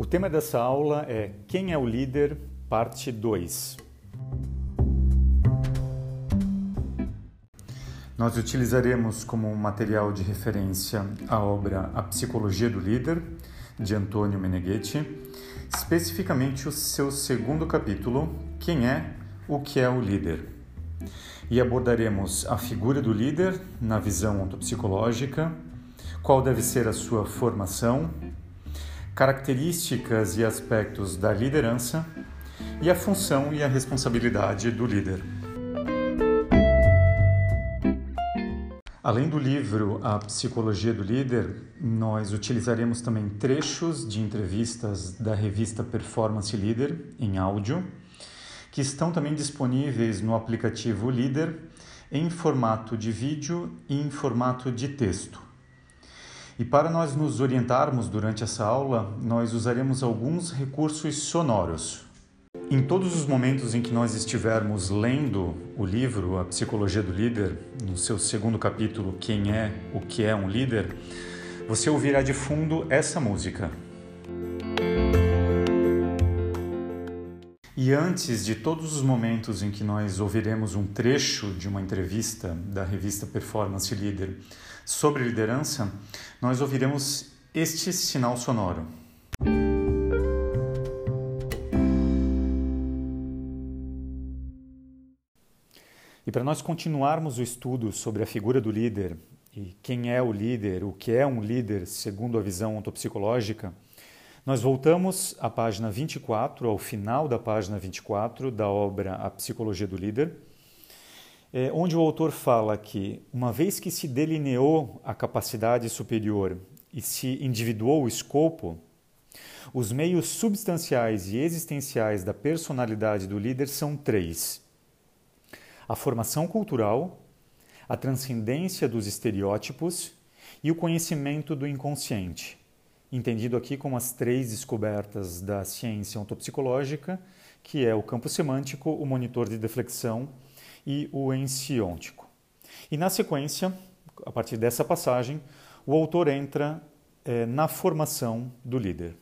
O tema dessa aula é Quem é o líder? Parte 2. Nós utilizaremos como material de referência a obra A Psicologia do Líder, de Antônio Meneghetti, especificamente o seu segundo capítulo, Quem é o que é o líder? E abordaremos a figura do líder na visão ontopsicológica, qual deve ser a sua formação, características e aspectos da liderança e a função e a responsabilidade do líder. Além do livro A Psicologia do Líder, nós utilizaremos também trechos de entrevistas da revista Performance Leader em áudio, que estão também disponíveis no aplicativo Líder em formato de vídeo e em formato de texto. E para nós nos orientarmos durante essa aula, nós usaremos alguns recursos sonoros. Em todos os momentos em que nós estivermos lendo o livro A Psicologia do Líder, no seu segundo capítulo, Quem é o que é um líder, você ouvirá de fundo essa música. E antes de todos os momentos em que nós ouviremos um trecho de uma entrevista da revista Performance Leader sobre liderança, nós ouviremos este sinal sonoro. E para nós continuarmos o estudo sobre a figura do líder e quem é o líder, o que é um líder segundo a visão ontopsicológica, nós voltamos à página 24, ao final da página 24 da obra A Psicologia do Líder, é, onde o autor fala que, uma vez que se delineou a capacidade superior e se individuou o escopo, os meios substanciais e existenciais da personalidade do líder são três: a formação cultural, a transcendência dos estereótipos e o conhecimento do inconsciente entendido aqui como as três descobertas da ciência ontopsicológica, que é o campo semântico, o monitor de deflexão e o ensiôntico. E na sequência, a partir dessa passagem, o autor entra é, na formação do líder.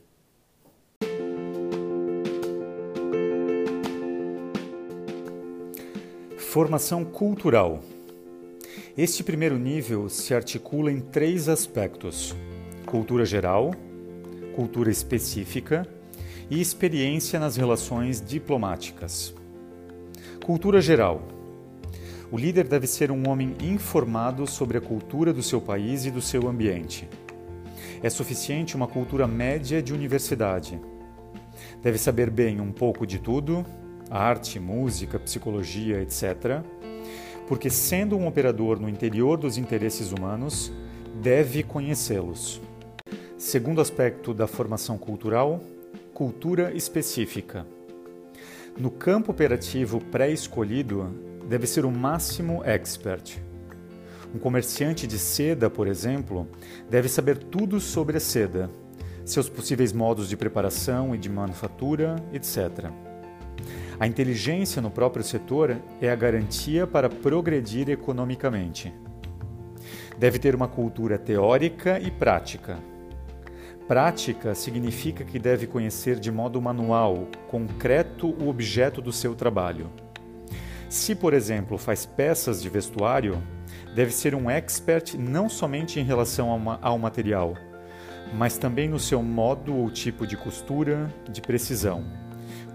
Formação cultural. Este primeiro nível se articula em três aspectos: cultura geral, cultura específica e experiência nas relações diplomáticas. Cultura geral. O líder deve ser um homem informado sobre a cultura do seu país e do seu ambiente. É suficiente uma cultura média de universidade. Deve saber bem um pouco de tudo, arte, música, psicologia, etc., porque, sendo um operador no interior dos interesses humanos, deve conhecê-los. Segundo aspecto da formação cultural, cultura específica. No campo operativo pré-escolhido, deve ser o máximo expert. Um comerciante de seda, por exemplo, deve saber tudo sobre a seda, seus possíveis modos de preparação e de manufatura, etc. A inteligência no próprio setor é a garantia para progredir economicamente. Deve ter uma cultura teórica e prática Prática significa que deve conhecer de modo manual, concreto, o objeto do seu trabalho. Se, por exemplo, faz peças de vestuário, deve ser um expert não somente em relação ao material, mas também no seu modo ou tipo de costura, de precisão.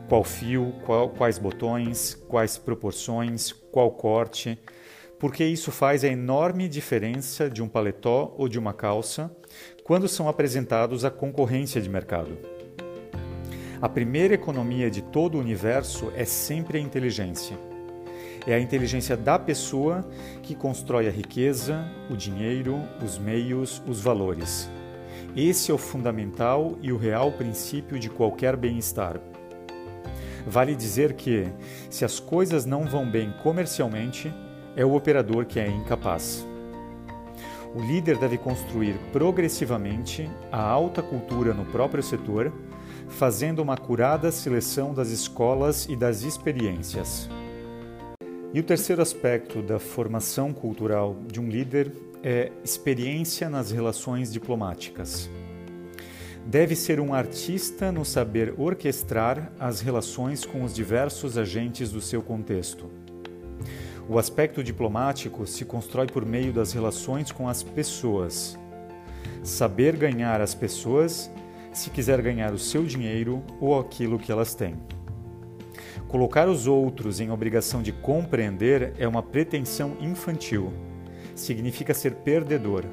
Qual fio, qual, quais botões, quais proporções, qual corte, porque isso faz a enorme diferença de um paletó ou de uma calça quando são apresentados à concorrência de mercado. A primeira economia de todo o universo é sempre a inteligência. É a inteligência da pessoa que constrói a riqueza, o dinheiro, os meios, os valores. Esse é o fundamental e o real princípio de qualquer bem-estar. Vale dizer que, se as coisas não vão bem comercialmente, é o operador que é incapaz. O líder deve construir progressivamente a alta cultura no próprio setor, fazendo uma curada seleção das escolas e das experiências. E o terceiro aspecto da formação cultural de um líder é experiência nas relações diplomáticas. Deve ser um artista no saber orquestrar as relações com os diversos agentes do seu contexto. O aspecto diplomático se constrói por meio das relações com as pessoas. Saber ganhar as pessoas se quiser ganhar o seu dinheiro ou aquilo que elas têm. Colocar os outros em obrigação de compreender é uma pretensão infantil. Significa ser perdedor.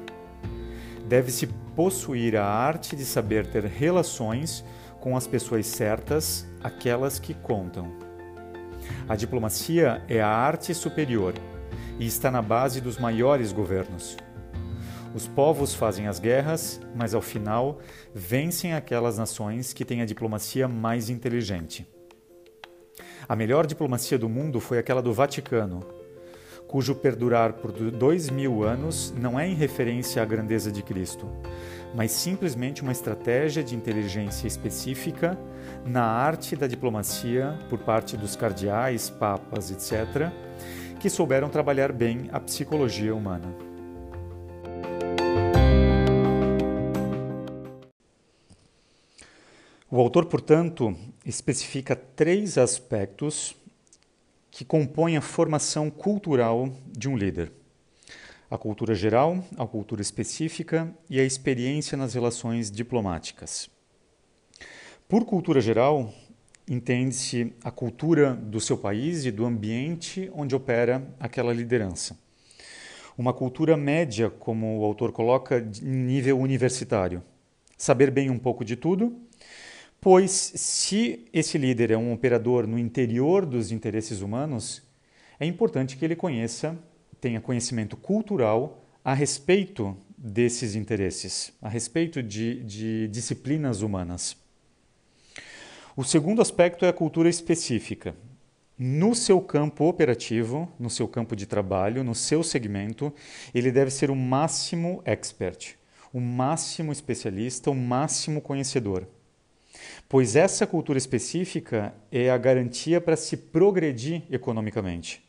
Deve-se possuir a arte de saber ter relações com as pessoas certas, aquelas que contam. A diplomacia é a arte superior e está na base dos maiores governos. Os povos fazem as guerras, mas ao final vencem aquelas nações que têm a diplomacia mais inteligente. A melhor diplomacia do mundo foi aquela do Vaticano, cujo perdurar por dois mil anos não é em referência à grandeza de Cristo, mas simplesmente uma estratégia de inteligência específica na arte da diplomacia por parte dos cardeais, papas, etc., que souberam trabalhar bem a psicologia humana. O autor, portanto, especifica três aspectos que compõem a formação cultural de um líder: a cultura geral, a cultura específica e a experiência nas relações diplomáticas. Por cultura geral, entende-se a cultura do seu país e do ambiente onde opera aquela liderança. Uma cultura média, como o autor coloca, em nível universitário. Saber bem um pouco de tudo Pois, se esse líder é um operador no interior dos interesses humanos, é importante que ele conheça, tenha conhecimento cultural a respeito desses interesses, a respeito de, de disciplinas humanas. O segundo aspecto é a cultura específica. No seu campo operativo, no seu campo de trabalho, no seu segmento, ele deve ser o máximo expert, o máximo especialista, o máximo conhecedor pois essa cultura específica é a garantia para se progredir economicamente.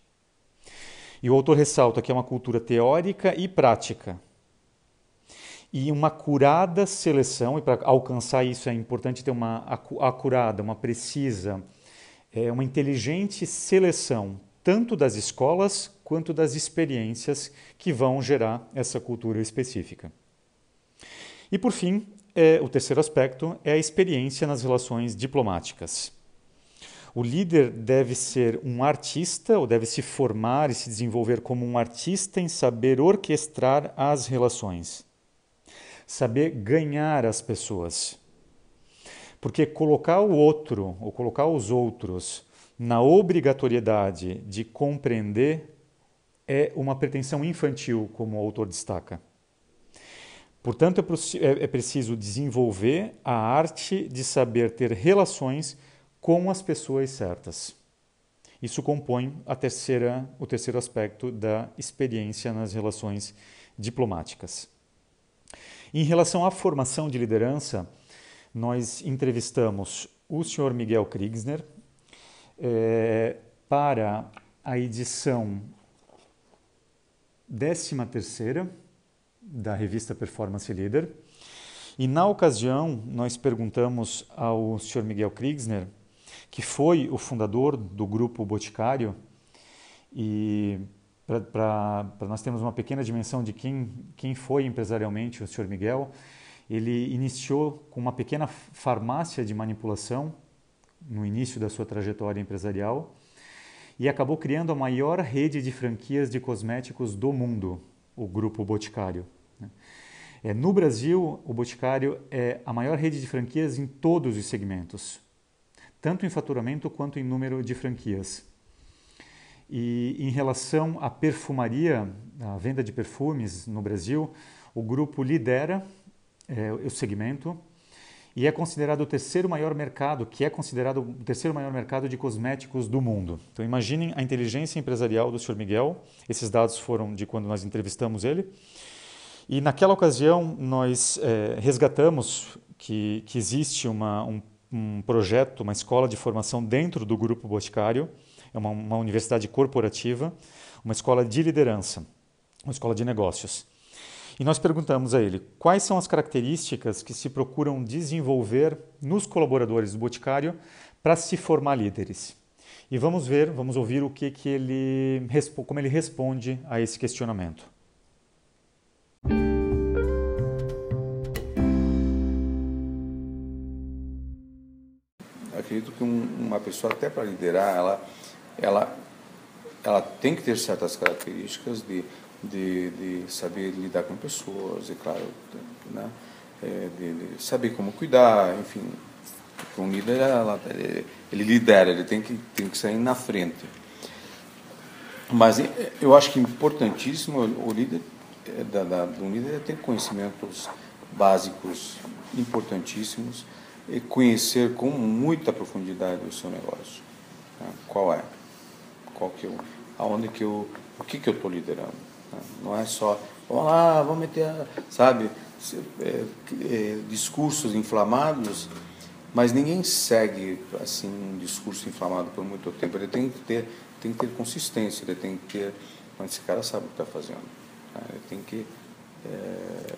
E o autor ressalta que é uma cultura teórica e prática. E uma curada seleção, e para alcançar isso é importante ter uma acurada, uma precisa, é uma inteligente seleção, tanto das escolas quanto das experiências que vão gerar essa cultura específica. E por fim, é, o terceiro aspecto é a experiência nas relações diplomáticas. O líder deve ser um artista, ou deve se formar e se desenvolver como um artista em saber orquestrar as relações, saber ganhar as pessoas. Porque colocar o outro, ou colocar os outros, na obrigatoriedade de compreender é uma pretensão infantil, como o autor destaca. Portanto, é, é, é preciso desenvolver a arte de saber ter relações com as pessoas certas. Isso compõe a terceira, o terceiro aspecto da experiência nas relações diplomáticas. Em relação à formação de liderança, nós entrevistamos o Sr. Miguel Kriegsner é, para a edição 13 terceira da revista Performance Leader. E na ocasião, nós perguntamos ao Sr. Miguel Kriegsner, que foi o fundador do grupo Boticário, e para nós termos uma pequena dimensão de quem, quem foi empresarialmente o Sr. Miguel, ele iniciou com uma pequena farmácia de manipulação no início da sua trajetória empresarial e acabou criando a maior rede de franquias de cosméticos do mundo, o Grupo Boticário. É, no Brasil, o Boticário é a maior rede de franquias em todos os segmentos, tanto em faturamento quanto em número de franquias. E em relação à perfumaria, à venda de perfumes no Brasil, o grupo lidera é, o segmento e é considerado o terceiro maior mercado, que é considerado o terceiro maior mercado de cosméticos do mundo. Então imaginem a inteligência empresarial do Sr. Miguel. Esses dados foram de quando nós entrevistamos ele. E naquela ocasião nós é, resgatamos que, que existe uma, um, um, projeto, uma escola de formação dentro do Grupo Boticário, é uma, uma universidade corporativa, uma escola de liderança, uma escola de negócios. E nós perguntamos a ele quais são as características que se procuram desenvolver nos colaboradores do Boticário para se formar líderes. E vamos ver, vamos ouvir o que, que ele, como ele responde a esse questionamento. Acredito que uma pessoa, até para liderar, ela, ela, ela tem que ter certas características de de, de saber lidar com pessoas, e claro, né? É, de, de, saber como cuidar, enfim. Um líder, ela, ele, ele, lidera, ele tem que, tem que sair na frente. Mas eu acho que importantíssimo o líder, é, da, da, do líder é ter conhecimentos básicos importantíssimos e conhecer com muita profundidade o seu negócio. Né? Qual é? Qual que eu, aonde que eu, o que que eu estou liderando? Não é só, vamos lá, vamos meter, sabe, é, é, discursos inflamados, mas ninguém segue assim um discurso inflamado por muito tempo. Ele tem que ter, tem que ter consistência, ele tem que ter, mas esse cara sabe o que está fazendo. Tem que é,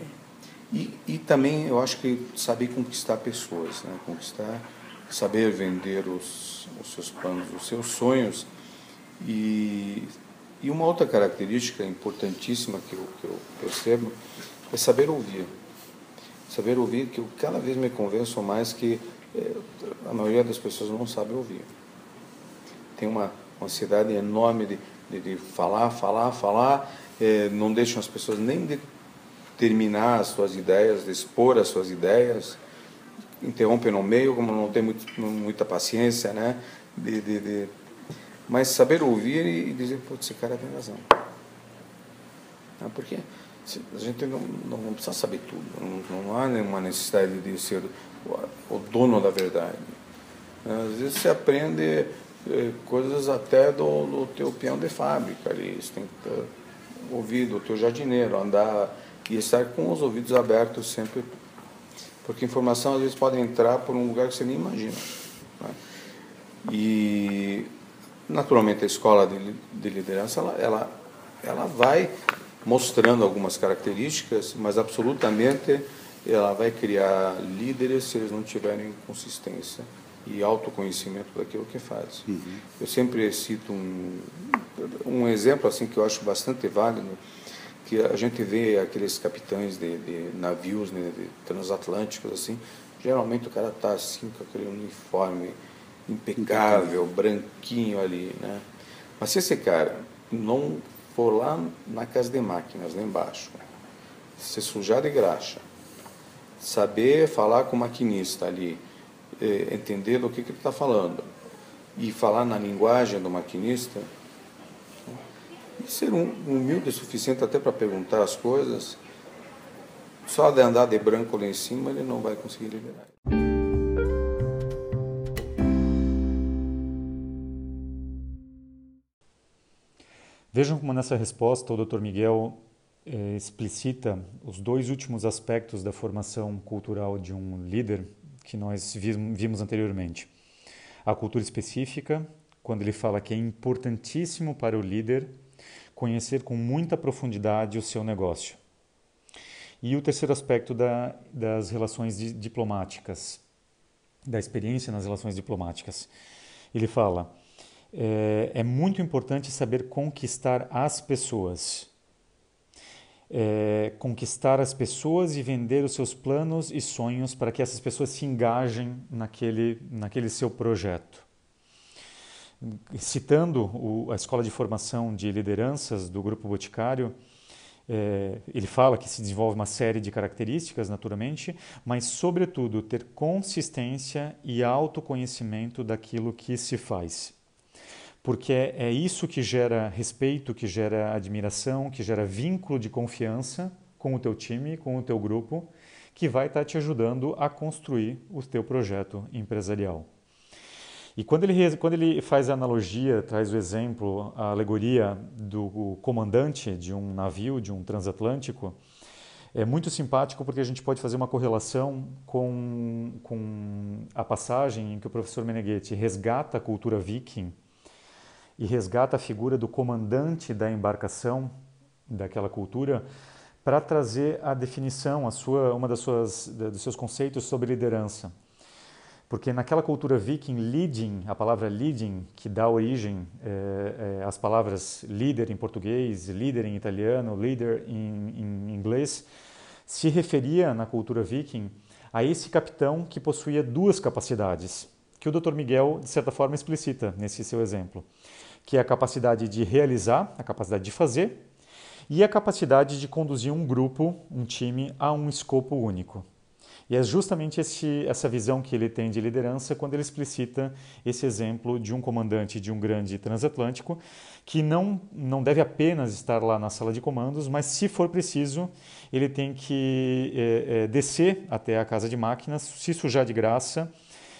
e, e também eu acho que saber conquistar pessoas, né? conquistar, saber vender os, os seus planos, os seus sonhos e e uma outra característica importantíssima que eu, que eu percebo é saber ouvir. Saber ouvir, que eu cada vez me convenço mais que é, a maioria das pessoas não sabe ouvir. Tem uma ansiedade enorme de, de, de falar, falar, falar, é, não deixam as pessoas nem de terminar as suas ideias, de expor as suas ideias, interrompem no meio, como não tem muito, muita paciência, né? de, de, de mas saber ouvir e dizer, putz, esse cara tem razão. Porque a gente não, não, precisa saber tudo, não, não há nenhuma necessidade de ser o, o dono da verdade. Às vezes você aprende é, coisas até do, do teu peão de fábrica ali, você tem que ouvido o teu jardineiro, andar e estar com os ouvidos abertos sempre, porque informação às vezes pode entrar por um lugar que você nem imagina. Né? E Naturalmente, a escola de, de liderança ela, ela, ela vai mostrando algumas características, mas absolutamente ela vai criar líderes se eles não tiverem consistência e autoconhecimento daquilo que faz. Uhum. Eu sempre cito um, um exemplo assim que eu acho bastante válido, que a gente vê aqueles capitães de, de navios né, de transatlânticos assim, geralmente o cara está assim com aquele uniforme impecável, branquinho ali, né? Mas se esse cara não for lá na casa de máquinas, lá embaixo, se sujar de graxa, saber falar com o maquinista ali, eh, entender do que, que ele está falando e falar na linguagem do maquinista, e ser um, humilde o suficiente até para perguntar as coisas, só de andar de branco lá em cima ele não vai conseguir liderar. Vejam como nessa resposta o Dr. Miguel eh, explicita os dois últimos aspectos da formação cultural de um líder que nós vimos anteriormente. A cultura específica, quando ele fala que é importantíssimo para o líder conhecer com muita profundidade o seu negócio. E o terceiro aspecto da, das relações diplomáticas, da experiência nas relações diplomáticas. Ele fala é, é muito importante saber conquistar as pessoas. É, conquistar as pessoas e vender os seus planos e sonhos para que essas pessoas se engajem naquele, naquele seu projeto. Citando o, a Escola de Formação de Lideranças do Grupo Boticário, é, ele fala que se desenvolve uma série de características, naturalmente, mas, sobretudo, ter consistência e autoconhecimento daquilo que se faz porque é, é isso que gera respeito, que gera admiração, que gera vínculo de confiança com o teu time, com o teu grupo, que vai estar tá te ajudando a construir o teu projeto empresarial. E quando ele, quando ele faz a analogia, traz o exemplo, a alegoria do comandante de um navio, de um transatlântico, é muito simpático porque a gente pode fazer uma correlação com, com a passagem em que o professor Meneghetti resgata a cultura viking e resgata a figura do comandante da embarcação, daquela cultura, para trazer a definição, a sua, uma das suas, dos seus conceitos sobre liderança. Porque naquela cultura viking, leading, a palavra leading, que dá origem é, é, às palavras líder em português, líder em italiano, líder em, em inglês, se referia na cultura viking a esse capitão que possuía duas capacidades, que o Dr. Miguel, de certa forma, explicita nesse seu exemplo, que é a capacidade de realizar, a capacidade de fazer, e a capacidade de conduzir um grupo, um time, a um escopo único. E é justamente esse, essa visão que ele tem de liderança quando ele explicita esse exemplo de um comandante de um grande transatlântico que não, não deve apenas estar lá na sala de comandos, mas se for preciso, ele tem que é, é, descer até a casa de máquinas, se sujar de graça,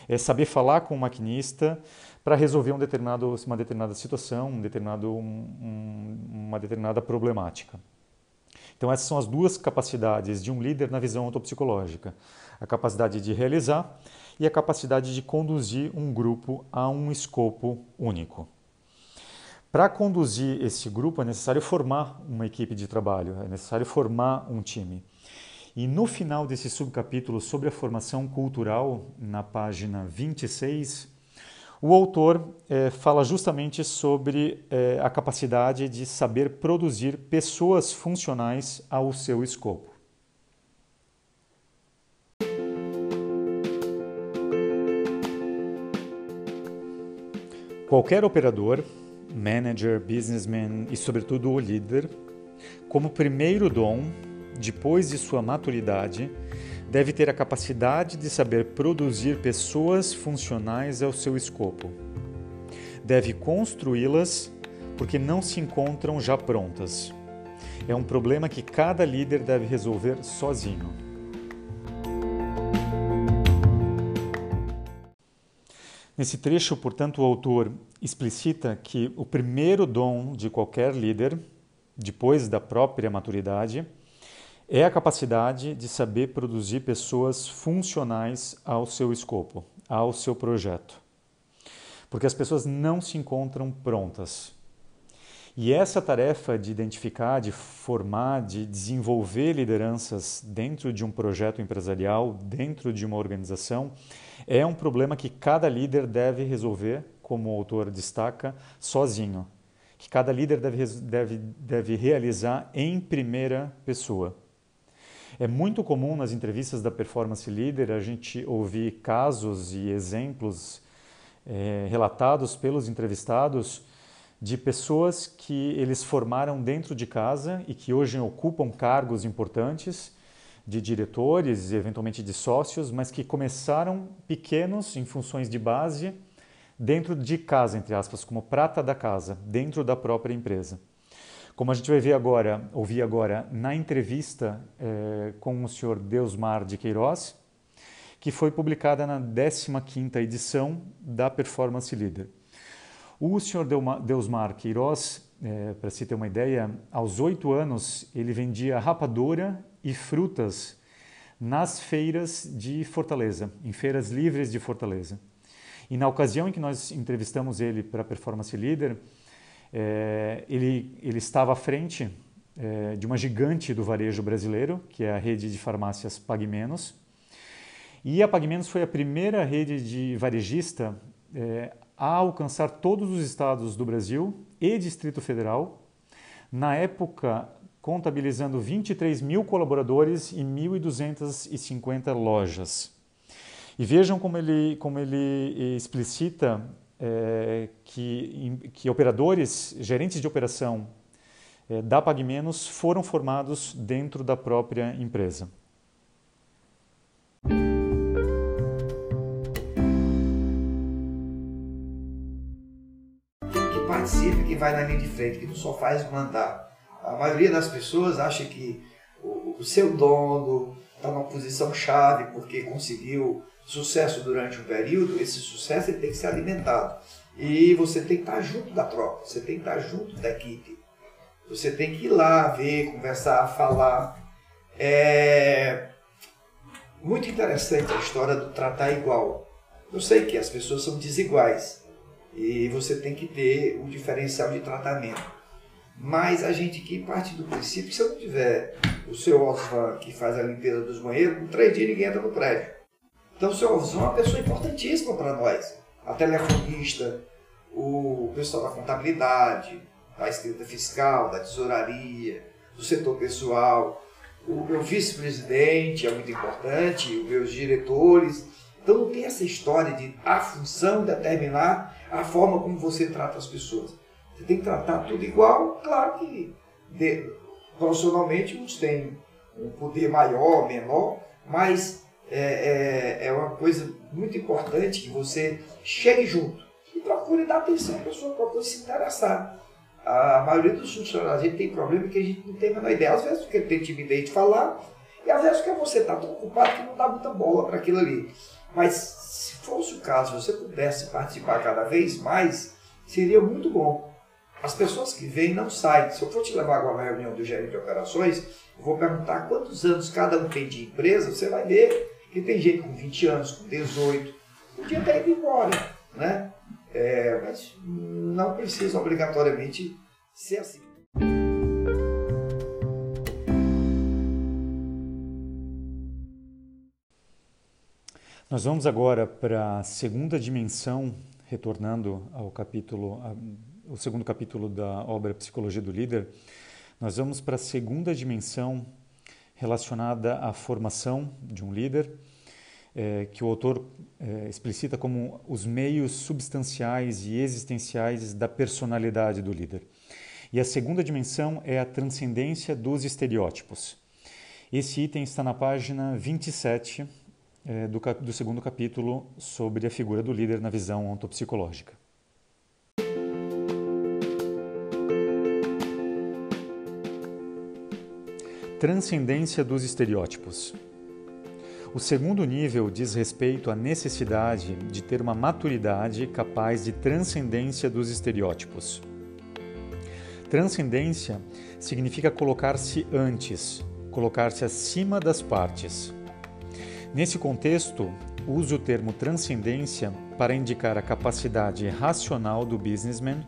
é, saber falar com o maquinista para resolver um determinado, uma determinada situação, um determinado, um, uma determinada problemática. Então, essas são as duas capacidades de um líder na visão autopsicológica: a capacidade de realizar e a capacidade de conduzir um grupo a um escopo único. Para conduzir esse grupo é necessário formar uma equipe de trabalho, é necessário formar um time. E no final desse subcapítulo sobre a formação cultural, na página 26, o autor é, fala justamente sobre é, a capacidade de saber produzir pessoas funcionais ao seu escopo. Qualquer operador, manager, businessman e, sobretudo, o líder, como primeiro dom, depois de sua maturidade, deve ter a capacidade de saber produzir pessoas funcionais ao seu escopo. Deve construí-las porque não se encontram já prontas. É um problema que cada líder deve resolver sozinho. Nesse trecho, portanto, o autor explicita que o primeiro dom de qualquer líder, depois da própria maturidade, é a capacidade de saber produzir pessoas funcionais ao seu escopo, ao seu projeto. Porque as pessoas não se encontram prontas. E essa tarefa de identificar, de formar, de desenvolver lideranças dentro de um projeto empresarial, dentro de uma organização, é um problema que cada líder deve resolver, como o autor destaca, sozinho. Que cada líder deve, deve, deve realizar em primeira pessoa. É muito comum nas entrevistas da Performance Leader a gente ouvir casos e exemplos é, relatados pelos entrevistados de pessoas que eles formaram dentro de casa e que hoje ocupam cargos importantes de diretores e eventualmente de sócios, mas que começaram pequenos em funções de base dentro de casa, entre aspas, como prata da casa, dentro da própria empresa. Como a gente vai ver agora, ouvir agora na entrevista é, com o senhor Deusmar de Queiroz, que foi publicada na 15ª edição da Performance Leader. O senhor Deusmar Queiroz, é, para se ter uma ideia, aos oito anos ele vendia rapadura e frutas nas feiras de Fortaleza, em feiras livres de Fortaleza. E na ocasião em que nós entrevistamos ele para a Performance Leader, é, ele, ele estava à frente é, de uma gigante do varejo brasileiro, que é a rede de farmácias PagMenos. E a PagMenos foi a primeira rede de varejista é, a alcançar todos os estados do Brasil e Distrito Federal, na época contabilizando 23 mil colaboradores e 1.250 lojas. E vejam como ele, como ele explicita é, que, que operadores, gerentes de operação é, da PagMenos foram formados dentro da própria empresa. Que participe, que vai na linha de frente, que não só faz mandar. A maioria das pessoas acha que o, o seu dono está numa posição chave porque conseguiu sucesso durante um período, esse sucesso ele tem que ser alimentado. E você tem que estar junto da tropa, você tem que estar junto da equipe. Você tem que ir lá, ver, conversar, falar. É muito interessante a história do tratar igual. Eu sei que as pessoas são desiguais e você tem que ter um diferencial de tratamento. Mas a gente aqui parte do princípio que se eu não tiver o seu Osvan, que faz a limpeza dos banheiros, com três dias ninguém entra no prédio. Então o seu é uma pessoa importantíssima para nós. A telefonista, o pessoal da contabilidade, da escrita fiscal, da tesouraria, do setor pessoal, o meu vice-presidente é muito importante, os meus diretores. Então não tem essa história de a função determinar a forma como você trata as pessoas. Você tem que tratar tudo igual, claro que de, profissionalmente uns têm um poder maior, menor, mas é, é, é, uma coisa muito importante que você chegue junto e procure dar atenção à pessoa, procure se interessar. A maioria dos funcionários a gente tem problema que a gente não tem a menor ideia. Às vezes porque tem timidez de falar, e às vezes porque você está tão ocupado que não dá muita bola para aquilo ali. Mas se fosse o caso, você pudesse participar cada vez mais, seria muito bom. As pessoas que vêm não saem. Se eu for te levar agora na reunião do gerente de operações, eu vou perguntar quantos anos cada um tem de empresa, você vai ver que tem gente com 20 anos, com 18, podia ter ido embora, né? É, mas não precisa obrigatoriamente ser assim. Nós vamos agora para a segunda dimensão, retornando ao capítulo, o segundo capítulo da obra Psicologia do Líder. Nós vamos para a segunda dimensão relacionada à formação de um líder é, que o autor é, explicita como os meios substanciais e existenciais da personalidade do líder. E a segunda dimensão é a transcendência dos estereótipos. Esse item está na página 27 é, do, do segundo capítulo sobre a figura do líder na visão ontopsicológica. Transcendência dos estereótipos. O segundo nível diz respeito à necessidade de ter uma maturidade capaz de transcendência dos estereótipos. Transcendência significa colocar-se antes, colocar-se acima das partes. Nesse contexto, uso o termo transcendência para indicar a capacidade racional do businessman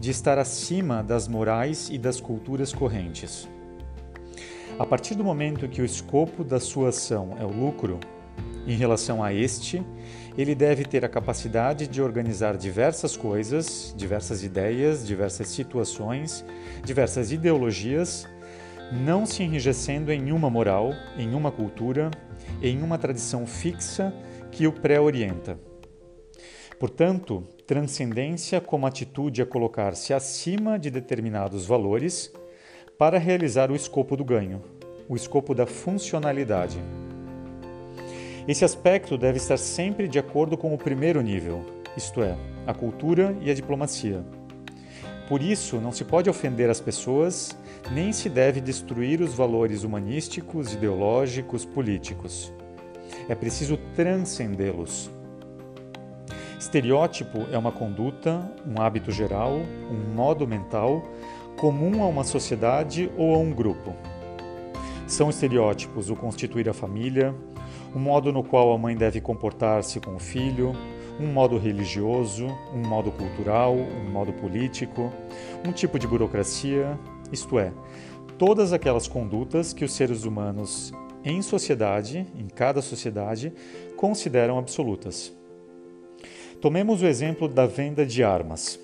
de estar acima das morais e das culturas correntes. A partir do momento que o escopo da sua ação é o lucro, em relação a este, ele deve ter a capacidade de organizar diversas coisas, diversas ideias, diversas situações, diversas ideologias, não se enrijecendo em uma moral, em uma cultura, em uma tradição fixa que o pré-orienta. Portanto, transcendência como atitude a colocar-se acima de determinados valores para realizar o escopo do ganho, o escopo da funcionalidade. Esse aspecto deve estar sempre de acordo com o primeiro nível, isto é, a cultura e a diplomacia. Por isso, não se pode ofender as pessoas, nem se deve destruir os valores humanísticos, ideológicos, políticos. É preciso transcendê-los. Estereótipo é uma conduta, um hábito geral, um modo mental comum a uma sociedade ou a um grupo. São estereótipos o constituir a família, o modo no qual a mãe deve comportar-se com o filho, um modo religioso, um modo cultural, um modo político, um tipo de burocracia, isto é, todas aquelas condutas que os seres humanos em sociedade, em cada sociedade, consideram absolutas. Tomemos o exemplo da venda de armas.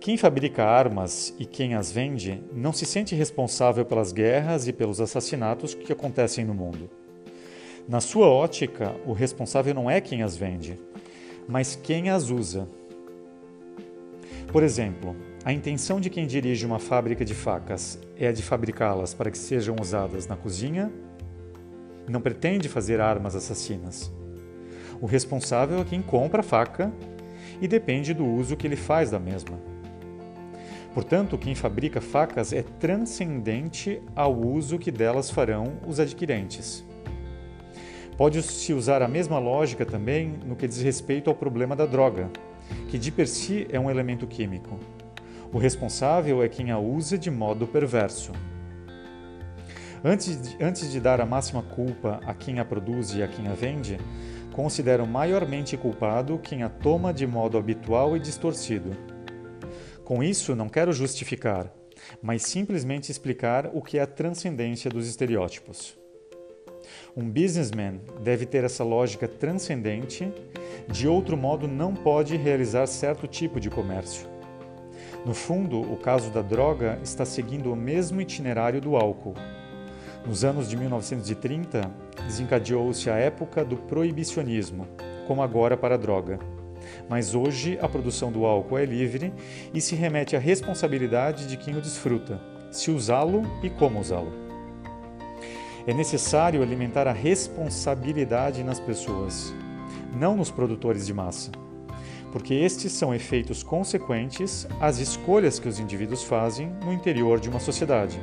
Quem fabrica armas e quem as vende não se sente responsável pelas guerras e pelos assassinatos que acontecem no mundo. Na sua ótica, o responsável não é quem as vende, mas quem as usa. Por exemplo, a intenção de quem dirige uma fábrica de facas é a de fabricá-las para que sejam usadas na cozinha? Não pretende fazer armas assassinas. O responsável é quem compra a faca e depende do uso que ele faz da mesma. Portanto, quem fabrica facas é transcendente ao uso que delas farão os adquirentes. Pode-se usar a mesma lógica também no que diz respeito ao problema da droga, que de per si é um elemento químico. O responsável é quem a usa de modo perverso. Antes de, antes de dar a máxima culpa a quem a produz e a quem a vende, considero maiormente culpado quem a toma de modo habitual e distorcido com isso, não quero justificar, mas simplesmente explicar o que é a transcendência dos estereótipos. Um businessman deve ter essa lógica transcendente, de outro modo, não pode realizar certo tipo de comércio. No fundo, o caso da droga está seguindo o mesmo itinerário do álcool. Nos anos de 1930, desencadeou-se a época do proibicionismo, como agora para a droga. Mas hoje a produção do álcool é livre e se remete à responsabilidade de quem o desfruta, se usá-lo e como usá-lo. É necessário alimentar a responsabilidade nas pessoas, não nos produtores de massa, porque estes são efeitos consequentes às escolhas que os indivíduos fazem no interior de uma sociedade.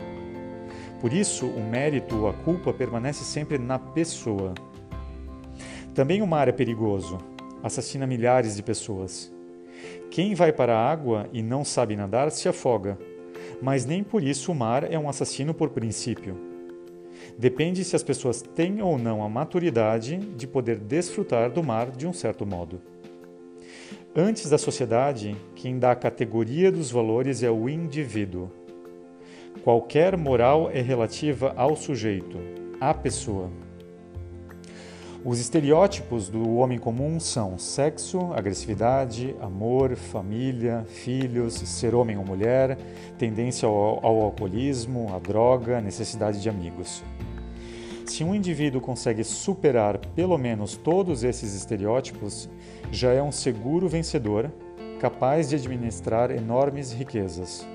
Por isso, o mérito ou a culpa permanece sempre na pessoa. Também o mar é perigoso, assassina milhares de pessoas. Quem vai para a água e não sabe nadar se afoga, mas nem por isso o mar é um assassino por princípio. Depende se as pessoas têm ou não a maturidade de poder desfrutar do mar de um certo modo. Antes da sociedade, quem dá a categoria dos valores é o indivíduo. Qualquer moral é relativa ao sujeito, à pessoa. Os estereótipos do homem comum são sexo, agressividade, amor, família, filhos, ser homem ou mulher, tendência ao, ao alcoolismo, à droga, necessidade de amigos. Se um indivíduo consegue superar pelo menos todos esses estereótipos, já é um seguro vencedor, capaz de administrar enormes riquezas.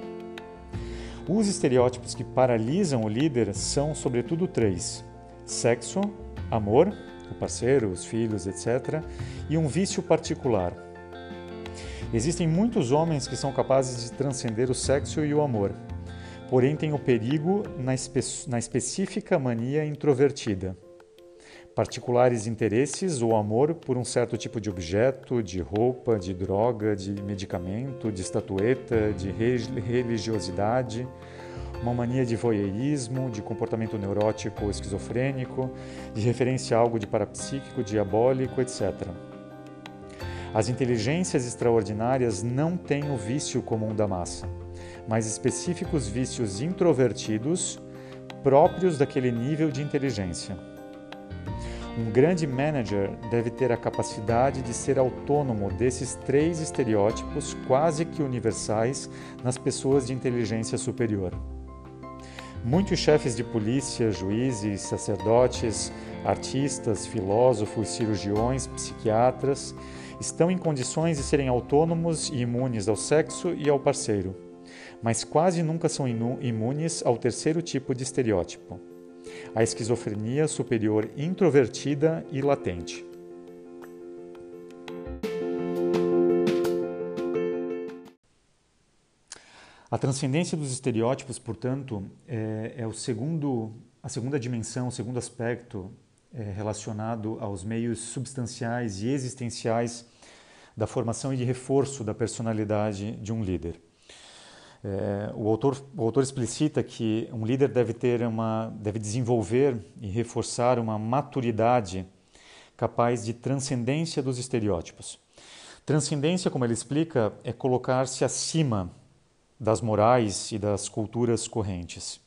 Os estereótipos que paralisam o líder são, sobretudo, três: sexo, amor o parceiro, os filhos, etc., e um vício particular. Existem muitos homens que são capazes de transcender o sexo e o amor, porém têm o perigo na, espe na específica mania introvertida. Particulares interesses ou amor por um certo tipo de objeto, de roupa, de droga, de medicamento, de estatueta, de religiosidade, uma mania de voyeurismo, de comportamento neurótico esquizofrênico, de referência a algo de parapsíquico, diabólico, etc. As inteligências extraordinárias não têm o vício comum da massa, mas específicos vícios introvertidos próprios daquele nível de inteligência. Um grande manager deve ter a capacidade de ser autônomo desses três estereótipos quase que universais nas pessoas de inteligência superior. Muitos chefes de polícia, juízes, sacerdotes, artistas, filósofos, cirurgiões, psiquiatras estão em condições de serem autônomos e imunes ao sexo e ao parceiro, mas quase nunca são imunes ao terceiro tipo de estereótipo, a esquizofrenia superior introvertida e latente. A transcendência dos estereótipos, portanto, é, é o segundo, a segunda dimensão, o segundo aspecto é, relacionado aos meios substanciais e existenciais da formação e de reforço da personalidade de um líder. É, o, autor, o autor explicita que um líder deve ter uma, deve desenvolver e reforçar uma maturidade capaz de transcendência dos estereótipos. Transcendência, como ele explica, é colocar-se acima das morais e das culturas correntes.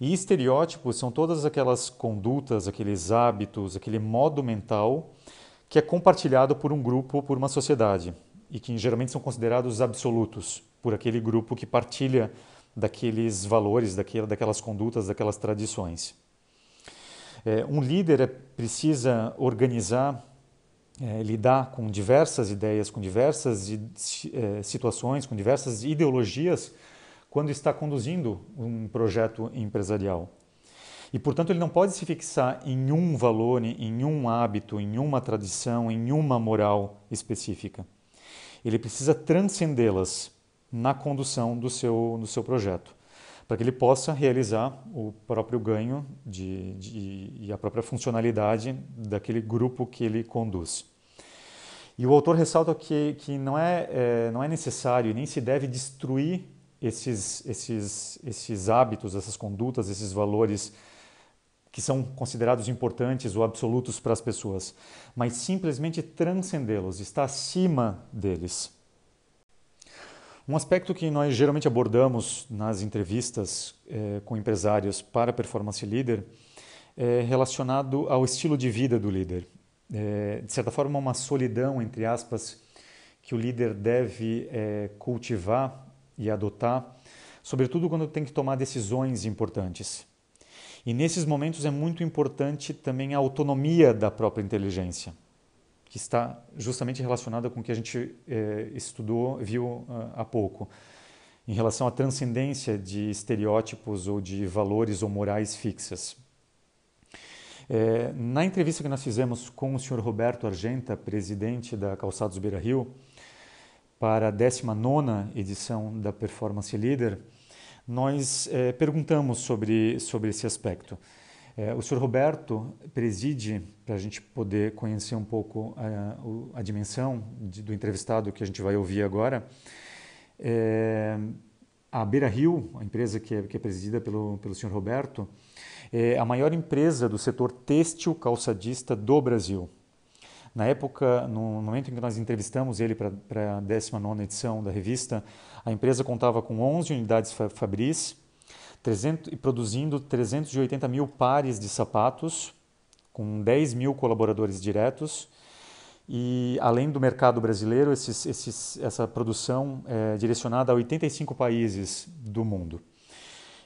E estereótipos são todas aquelas condutas, aqueles hábitos, aquele modo mental que é compartilhado por um grupo, por uma sociedade, e que geralmente são considerados absolutos por aquele grupo que partilha daqueles valores, daquelas condutas, daquelas tradições. É, um líder é, precisa organizar é, lidar com diversas ideias, com diversas é, situações, com diversas ideologias quando está conduzindo um projeto empresarial. E, portanto, ele não pode se fixar em um valor, em um hábito, em uma tradição, em uma moral específica. Ele precisa transcendê-las na condução do seu, do seu projeto, para que ele possa realizar o próprio ganho de, de, e a própria funcionalidade daquele grupo que ele conduz. E o autor ressalta que, que não, é, é, não é necessário nem se deve destruir esses, esses, esses hábitos, essas condutas, esses valores que são considerados importantes ou absolutos para as pessoas, mas simplesmente transcendê-los, estar acima deles. Um aspecto que nós geralmente abordamos nas entrevistas é, com empresários para performance leader é relacionado ao estilo de vida do líder. É, de certa forma, uma solidão, entre aspas, que o líder deve é, cultivar e adotar, sobretudo quando tem que tomar decisões importantes. E nesses momentos é muito importante também a autonomia da própria inteligência que está justamente relacionada com o que a gente é, estudou, viu uh, há pouco, em relação à transcendência de estereótipos ou de valores ou morais fixas. É, na entrevista que nós fizemos com o Sr. Roberto Argenta, presidente da Calçados Beira Rio, para a 19 edição da Performance Leader, nós perguntamos sobre, sobre esse aspecto. É, o senhor Roberto preside, para a gente poder conhecer um pouco a, a dimensão de, do entrevistado que a gente vai ouvir agora, é, a Beira Rio, a empresa que é, que é presidida pelo, pelo senhor Roberto, é a maior empresa do setor têxtil calçadista do Brasil. Na época, no momento em que nós entrevistamos ele para a 19 edição da revista, a empresa contava com 11 unidades Fabris, 300, e produzindo 380 mil pares de sapatos, com 10 mil colaboradores diretos. E além do mercado brasileiro, esses, esses, essa produção é direcionada a 85 países do mundo.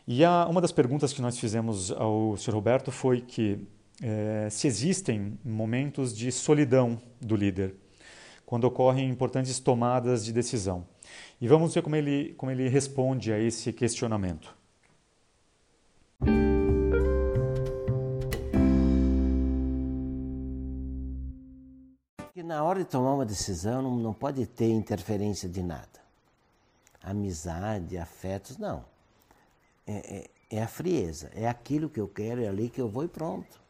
E a, uma das perguntas que nós fizemos ao Sr. Roberto foi que é, se existem momentos de solidão do líder, quando ocorrem importantes tomadas de decisão. E vamos ver como ele, como ele responde a esse questionamento. Na hora de tomar uma decisão não, não pode ter interferência de nada. Amizade, afetos, não. É, é, é, a frieza, é aquilo que eu quero, é ali que eu vou e pronto.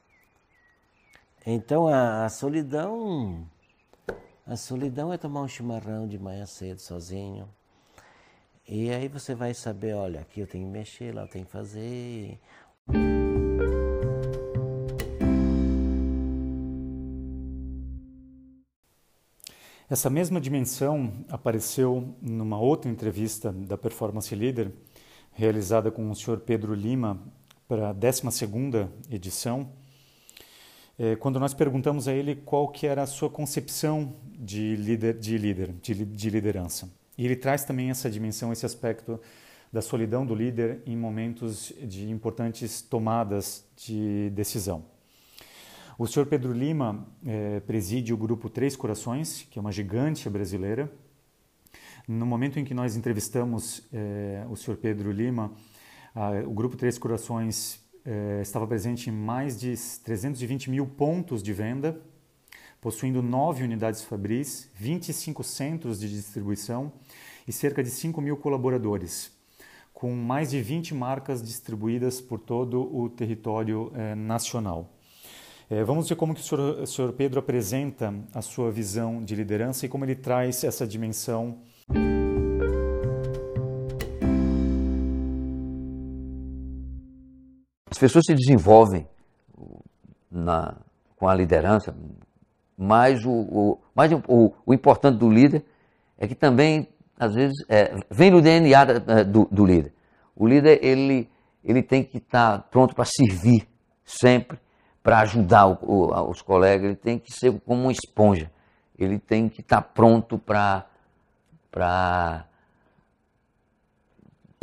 Então a, a solidão, a solidão é tomar um chimarrão de manhã cedo sozinho. E aí você vai saber, olha, aqui eu tenho que mexer, lá eu tenho que fazer. Essa mesma dimensão apareceu numa outra entrevista da Performance Leader, realizada com o Sr. Pedro Lima para a 12ª edição, é, quando nós perguntamos a ele qual que era a sua concepção de líder, de, líder de, de liderança. E ele traz também essa dimensão, esse aspecto da solidão do líder em momentos de importantes tomadas de decisão. O senhor Pedro Lima é, preside o grupo Três Corações, que é uma gigante brasileira. No momento em que nós entrevistamos é, o senhor Pedro Lima, o grupo Três Corações é, estava presente em mais de 320 mil pontos de venda, possuindo nove unidades Fabris, 25 centros de distribuição e cerca de 5 mil colaboradores, com mais de 20 marcas distribuídas por todo o território nacional. É, vamos ver como que o senhor, o senhor Pedro apresenta a sua visão de liderança e como ele traz essa dimensão. As pessoas se desenvolvem na, com a liderança, mas, o, o o, o, importante do líder é que também, às vezes, é, vem no DNA do, do, líder. O líder ele, ele tem que estar pronto para servir sempre para ajudar o, o, os colegas, ele tem que ser como uma esponja. Ele tem que estar tá pronto para para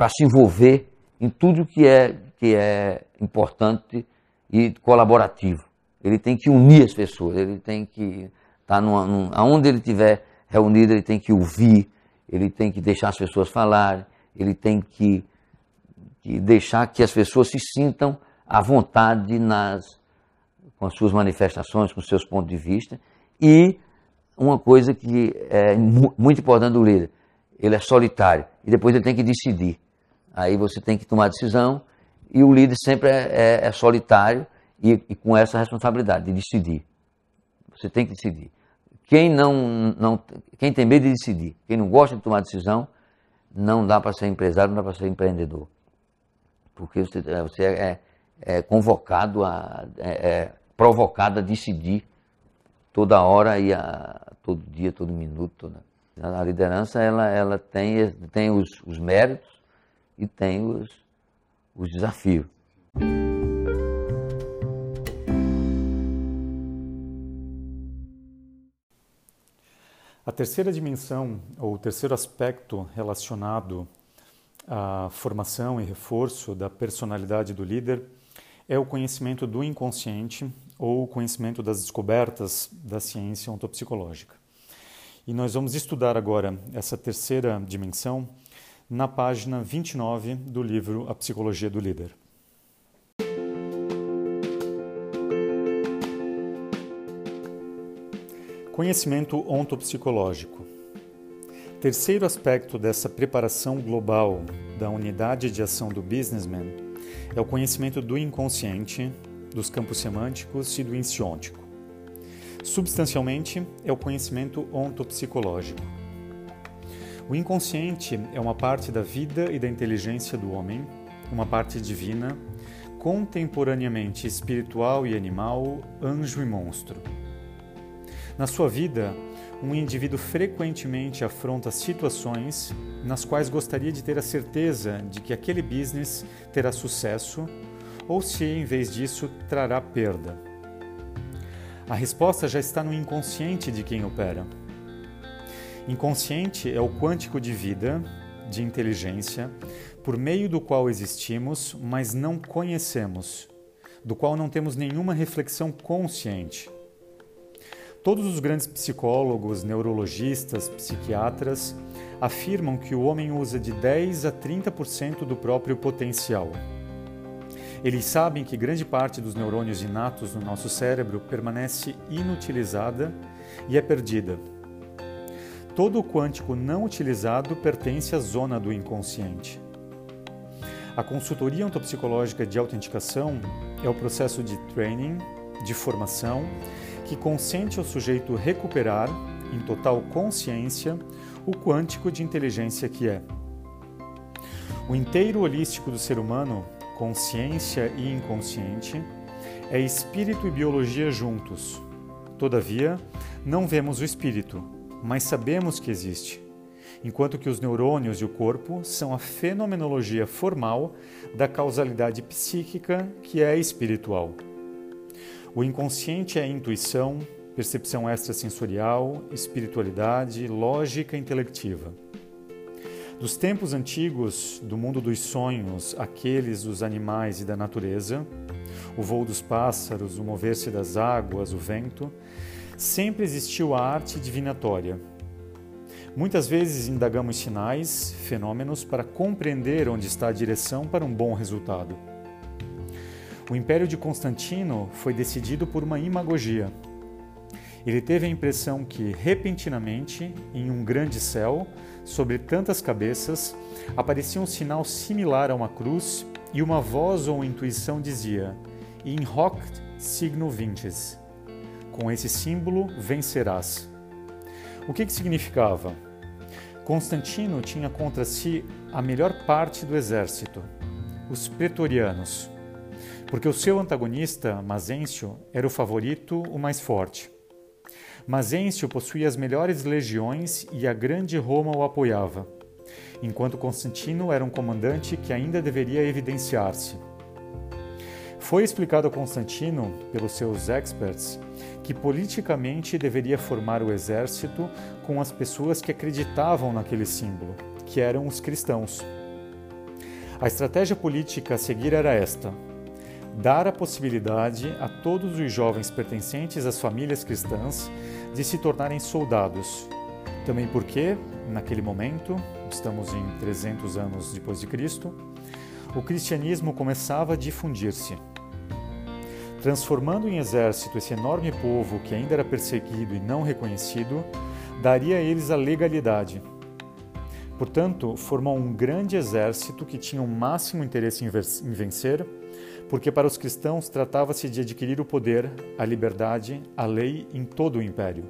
se envolver em tudo que é, que é importante e colaborativo. Ele tem que unir as pessoas, ele tem que estar tá numa, aonde ele estiver reunido, ele tem que ouvir, ele tem que deixar as pessoas falarem, ele tem que, que deixar que as pessoas se sintam à vontade nas, com as suas manifestações, com os seus pontos de vista. E uma coisa que é muito importante do líder, ele é solitário e depois ele tem que decidir. Aí você tem que tomar decisão e o líder sempre é, é, é solitário e, e, com essa responsabilidade de decidir. Você tem que decidir. Quem não, não, quem tem medo de decidir, quem não gosta de tomar decisão, não dá para ser empresário, não dá para ser empreendedor, porque você, você é, é convocado a é, é provocada a decidir toda hora e a, todo dia, todo minuto. Toda... A liderança ela, ela tem, tem os, os méritos e tem os, os desafios. A terceira dimensão, ou terceiro aspecto relacionado à formação e reforço da personalidade do líder é o conhecimento do inconsciente ou conhecimento das descobertas da ciência ontopsicológica. E nós vamos estudar agora essa terceira dimensão na página 29 do livro A Psicologia do Líder. Conhecimento ontopsicológico. Terceiro aspecto dessa preparação global da unidade de ação do businessman é o conhecimento do inconsciente, dos campos semânticos e do insiôntico. Substancialmente, é o conhecimento ontopsicológico. O inconsciente é uma parte da vida e da inteligência do homem, uma parte divina, contemporaneamente espiritual e animal, anjo e monstro. Na sua vida, um indivíduo frequentemente afronta situações nas quais gostaria de ter a certeza de que aquele business terá sucesso ou se, em vez disso, trará perda. A resposta já está no inconsciente de quem opera. Inconsciente é o quântico de vida, de inteligência, por meio do qual existimos, mas não conhecemos, do qual não temos nenhuma reflexão consciente. Todos os grandes psicólogos, neurologistas, psiquiatras afirmam que o homem usa de 10 a 30% do próprio potencial. Eles sabem que grande parte dos neurônios inatos no nosso cérebro permanece inutilizada e é perdida. Todo o quântico não utilizado pertence à zona do inconsciente. A consultoria ontopsicológica de autenticação é o processo de training, de formação que consente ao sujeito recuperar, em total consciência, o quântico de inteligência que é. O inteiro holístico do ser humano, consciência e inconsciente, é espírito e biologia juntos. Todavia, não vemos o espírito, mas sabemos que existe, enquanto que os neurônios e o corpo são a fenomenologia formal da causalidade psíquica que é espiritual. O inconsciente é intuição, percepção extrasensorial, espiritualidade, lógica intelectiva. Dos tempos antigos, do mundo dos sonhos, aqueles dos animais e da natureza, o voo dos pássaros, o mover-se das águas, o vento, sempre existiu a arte divinatória. Muitas vezes indagamos sinais, fenômenos para compreender onde está a direção para um bom resultado. O império de Constantino foi decidido por uma imagogia. Ele teve a impressão que, repentinamente, em um grande céu, sobre tantas cabeças, aparecia um sinal similar a uma cruz e uma voz ou intuição dizia: In hoc signo vinces. Com esse símbolo vencerás. O que, que significava? Constantino tinha contra si a melhor parte do exército, os pretorianos porque o seu antagonista, Mazêncio, era o favorito, o mais forte. Mazêncio possuía as melhores legiões e a grande Roma o apoiava, enquanto Constantino era um comandante que ainda deveria evidenciar-se. Foi explicado a Constantino, pelos seus experts, que politicamente deveria formar o exército com as pessoas que acreditavam naquele símbolo, que eram os cristãos. A estratégia política a seguir era esta: dar a possibilidade a todos os jovens pertencentes às famílias cristãs de se tornarem soldados. Também porque, naquele momento, estamos em 300 anos depois de Cristo, o cristianismo começava a difundir-se. Transformando em exército esse enorme povo que ainda era perseguido e não reconhecido, daria a eles a legalidade. Portanto, formou um grande exército que tinha o máximo interesse em vencer porque para os cristãos tratava-se de adquirir o poder, a liberdade, a lei em todo o império.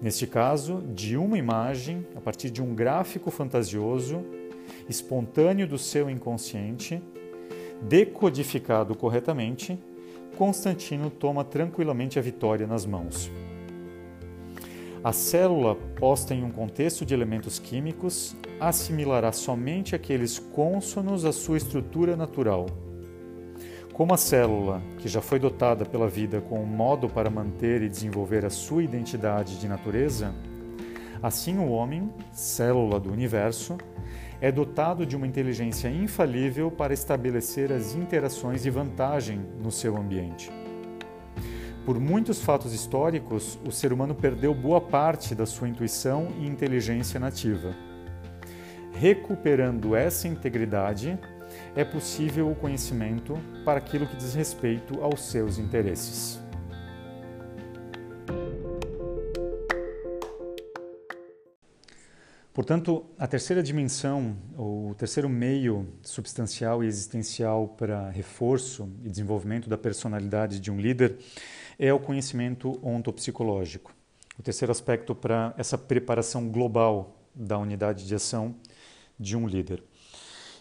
Neste caso, de uma imagem, a partir de um gráfico fantasioso, espontâneo do seu inconsciente, decodificado corretamente, Constantino toma tranquilamente a vitória nas mãos. A célula, posta em um contexto de elementos químicos, assimilará somente aqueles cônsonos à sua estrutura natural. Como a célula, que já foi dotada pela vida com um modo para manter e desenvolver a sua identidade de natureza, assim o homem, célula do universo, é dotado de uma inteligência infalível para estabelecer as interações de vantagem no seu ambiente. Por muitos fatos históricos, o ser humano perdeu boa parte da sua intuição e inteligência nativa. Recuperando essa integridade, é possível o conhecimento para aquilo que diz respeito aos seus interesses. Portanto, a terceira dimensão, o terceiro meio substancial e existencial para reforço e desenvolvimento da personalidade de um líder é o conhecimento ontopsicológico. O terceiro aspecto para essa preparação global da unidade de ação de um líder.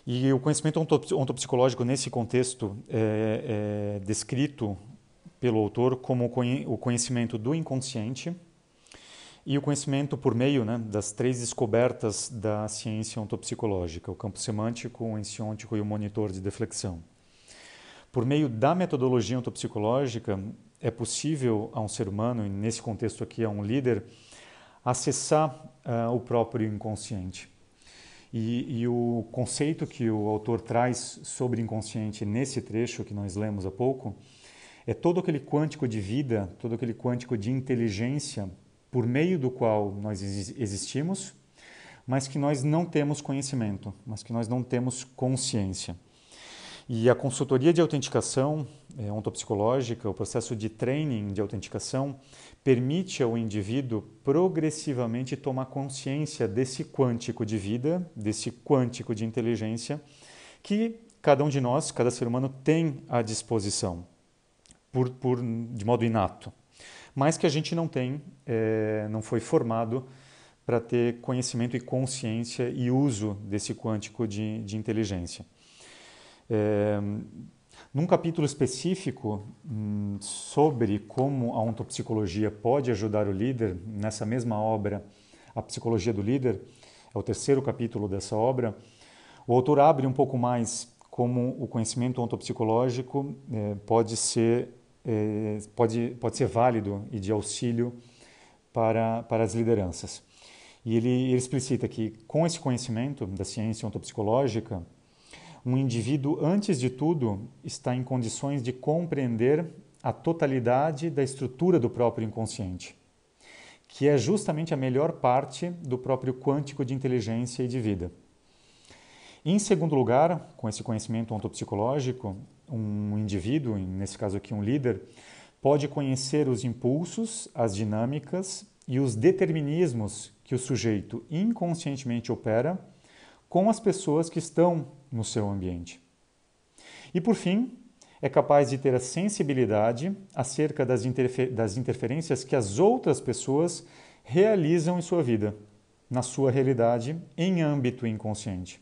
E o conhecimento ontopsicológico, nesse contexto, é, é descrito pelo autor como o conhecimento do inconsciente e o conhecimento por meio né, das três descobertas da ciência ontopsicológica, o campo semântico, o ensiôntico e o monitor de deflexão. Por meio da metodologia ontopsicológica, é possível a um ser humano, e nesse contexto aqui a um líder, acessar uh, o próprio inconsciente. E, e, o conceito que o autor traz sobre inconsciente nesse trecho que nós lemos há pouco é todo aquele quântico de vida, todo aquele quântico de inteligência por meio do qual nós existimos, mas que nós não temos conhecimento, mas que nós não temos consciência. E a consultoria de autenticação é, ontopsicológica, o processo de training de autenticação, permite ao indivíduo progressivamente tomar consciência desse quântico de vida, desse quântico de inteligência que cada um de nós, cada ser humano tem à disposição, por, por, de modo inato, mas que a gente não tem, é, não foi formado para ter conhecimento e consciência e uso desse quântico de, de inteligência. É, num capítulo específico hum, sobre como a ontopsicologia pode ajudar o líder, nessa mesma obra, A Psicologia do Líder, é o terceiro capítulo dessa obra, o autor abre um pouco mais como o conhecimento ontopsicológico é, pode ser é, pode, pode ser válido e de auxílio para, para as lideranças. E ele, ele explicita que com esse conhecimento da ciência ontopsicológica, um indivíduo, antes de tudo, está em condições de compreender a totalidade da estrutura do próprio inconsciente, que é justamente a melhor parte do próprio quântico de inteligência e de vida. Em segundo lugar, com esse conhecimento ontopsicológico, um indivíduo, nesse caso aqui um líder, pode conhecer os impulsos, as dinâmicas e os determinismos que o sujeito inconscientemente opera com as pessoas que estão no seu ambiente. E por fim, é capaz de ter a sensibilidade acerca das, interfer das interferências que as outras pessoas realizam em sua vida, na sua realidade, em âmbito inconsciente.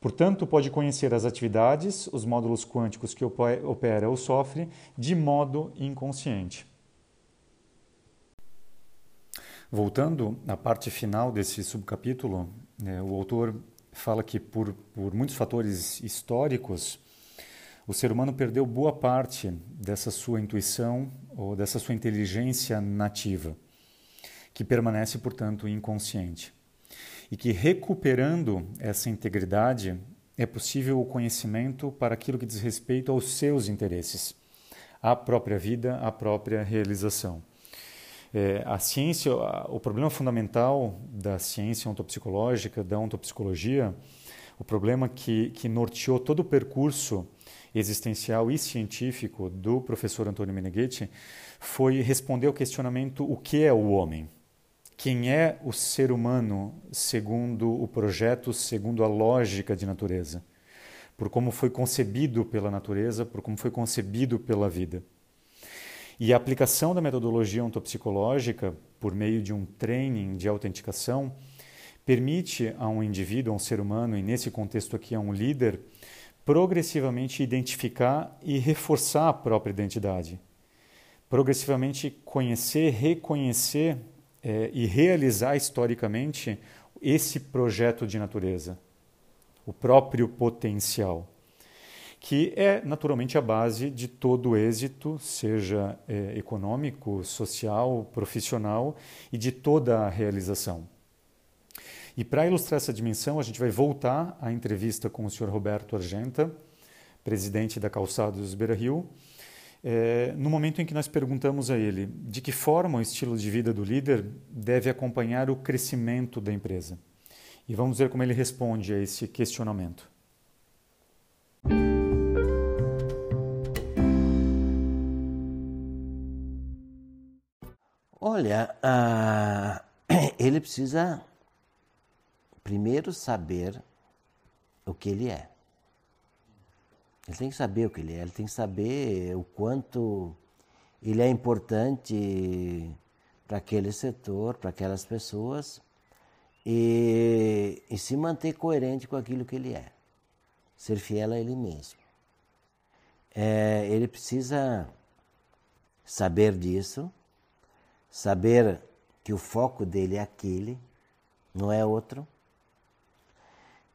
Portanto, pode conhecer as atividades, os módulos quânticos que opera ou sofre de modo inconsciente. Voltando à parte final desse subcapítulo, né, o autor fala que por, por muitos fatores históricos, o ser humano perdeu boa parte dessa sua intuição ou dessa sua inteligência nativa, que permanece, portanto, inconsciente. E que recuperando essa integridade é possível o conhecimento para aquilo que diz respeito aos seus interesses, à própria vida, à própria realização. É, a ciência, o problema fundamental da ciência ontopsicológica, da ontopsicologia, o problema que, que norteou todo o percurso existencial e científico do professor Antônio Meneghetti foi responder ao questionamento o que é o homem? Quem é o ser humano segundo o projeto, segundo a lógica de natureza? Por como foi concebido pela natureza, por como foi concebido pela vida. E a aplicação da metodologia ontopsicológica, por meio de um training de autenticação, permite a um indivíduo, a um ser humano, e nesse contexto aqui a um líder, progressivamente identificar e reforçar a própria identidade. Progressivamente conhecer, reconhecer é, e realizar historicamente esse projeto de natureza, o próprio potencial, que é naturalmente a base de todo êxito, seja é, econômico, social, profissional e de toda a realização. E para ilustrar essa dimensão, a gente vai voltar à entrevista com o Sr. Roberto Argenta, presidente da Calçados Beira Rio, é, no momento em que nós perguntamos a ele de que forma o estilo de vida do líder deve acompanhar o crescimento da empresa. E vamos ver como ele responde a esse questionamento. Olha, uh, ele precisa primeiro saber o que ele é. Ele tem que saber o que ele é, ele tem que saber o quanto ele é importante para aquele setor, para aquelas pessoas e, e, se manter coerente com aquilo que ele é, ser fiel a ele mesmo. É, ele precisa saber disso, saber que o foco dele é aquele, não é outro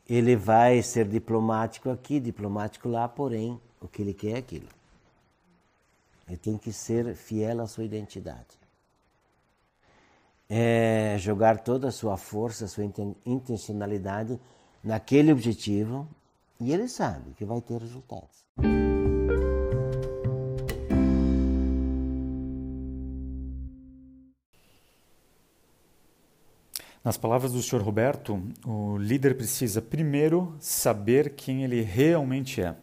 ele vai ser diplomático aqui, diplomático lá, porém, o que ele quer é aquilo. Ele tem que ser fiel à sua identidade. É jogar toda a sua força, a sua intencionalidade naquele objetivo e ele sabe que vai ter resultados. Nas palavras do Sr. Roberto, o líder precisa primeiro saber quem ele realmente é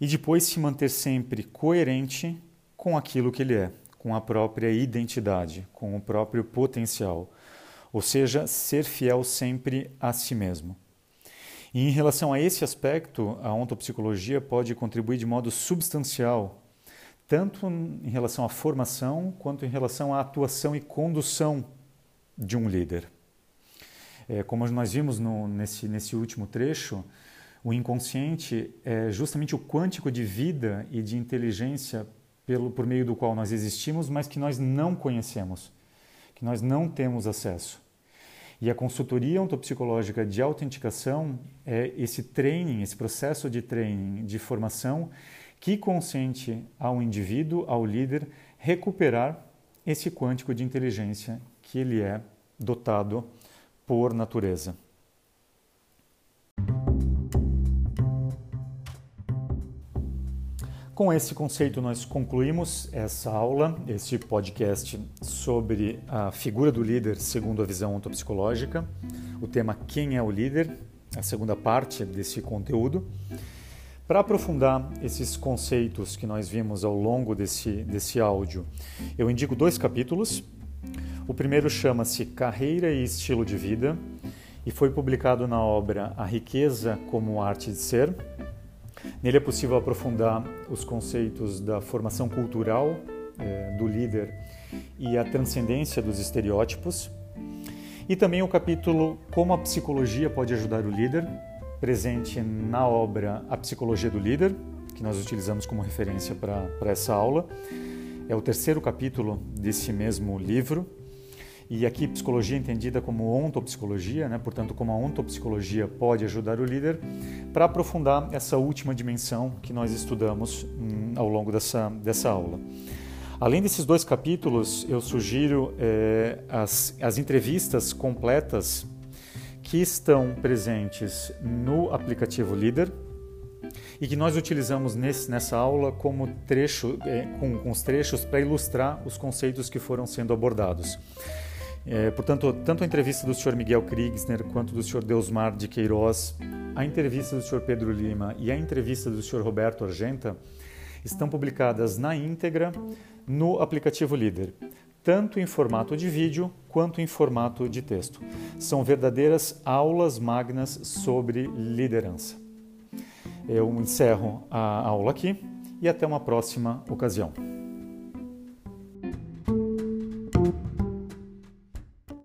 e depois se manter sempre coerente com aquilo que ele é, com a própria identidade, com o próprio potencial, ou seja, ser fiel sempre a si mesmo. E em relação a esse aspecto, a ontopsicologia pode contribuir de modo substancial, tanto em relação à formação quanto em relação à atuação e condução de um líder. É, como nós vimos no, nesse, nesse último trecho, o inconsciente é justamente o quântico de vida e de inteligência pelo, por meio do qual nós existimos, mas que nós não conhecemos, que nós não temos acesso. E a consultoria ontopsicológica de autenticação é esse training, esse processo de training, de formação, que consente ao indivíduo, ao líder, recuperar esse quântico de inteligência que ele é dotado por natureza. Com esse conceito, nós concluímos essa aula, esse podcast sobre a figura do líder segundo a visão ontopsicológica, o tema Quem é o líder, a segunda parte desse conteúdo. Para aprofundar esses conceitos que nós vimos ao longo desse, desse áudio, eu indico dois capítulos. O primeiro chama-se Carreira e Estilo de Vida e foi publicado na obra A Riqueza como Arte de Ser. Nele é possível aprofundar os conceitos da formação cultural é, do líder e a transcendência dos estereótipos. E também o capítulo Como a Psicologia pode ajudar o líder, presente na obra A Psicologia do Líder, que nós utilizamos como referência para essa aula. É o terceiro capítulo desse mesmo livro. E aqui psicologia entendida como ontopsicologia, né? portanto, como a ontopsicologia pode ajudar o líder para aprofundar essa última dimensão que nós estudamos hum, ao longo dessa, dessa aula. Além desses dois capítulos, eu sugiro é, as, as entrevistas completas que estão presentes no aplicativo Líder e que nós utilizamos nesse, nessa aula como trecho, é, com, com os trechos para ilustrar os conceitos que foram sendo abordados. É, portanto, tanto a entrevista do Sr. Miguel Kriegsner quanto do Sr. Deusmar de Queiroz, a entrevista do Sr. Pedro Lima e a entrevista do Sr. Roberto Argenta estão publicadas na íntegra no aplicativo Líder tanto em formato de vídeo quanto em formato de texto. São verdadeiras aulas magnas sobre liderança. Eu encerro a aula aqui e até uma próxima ocasião.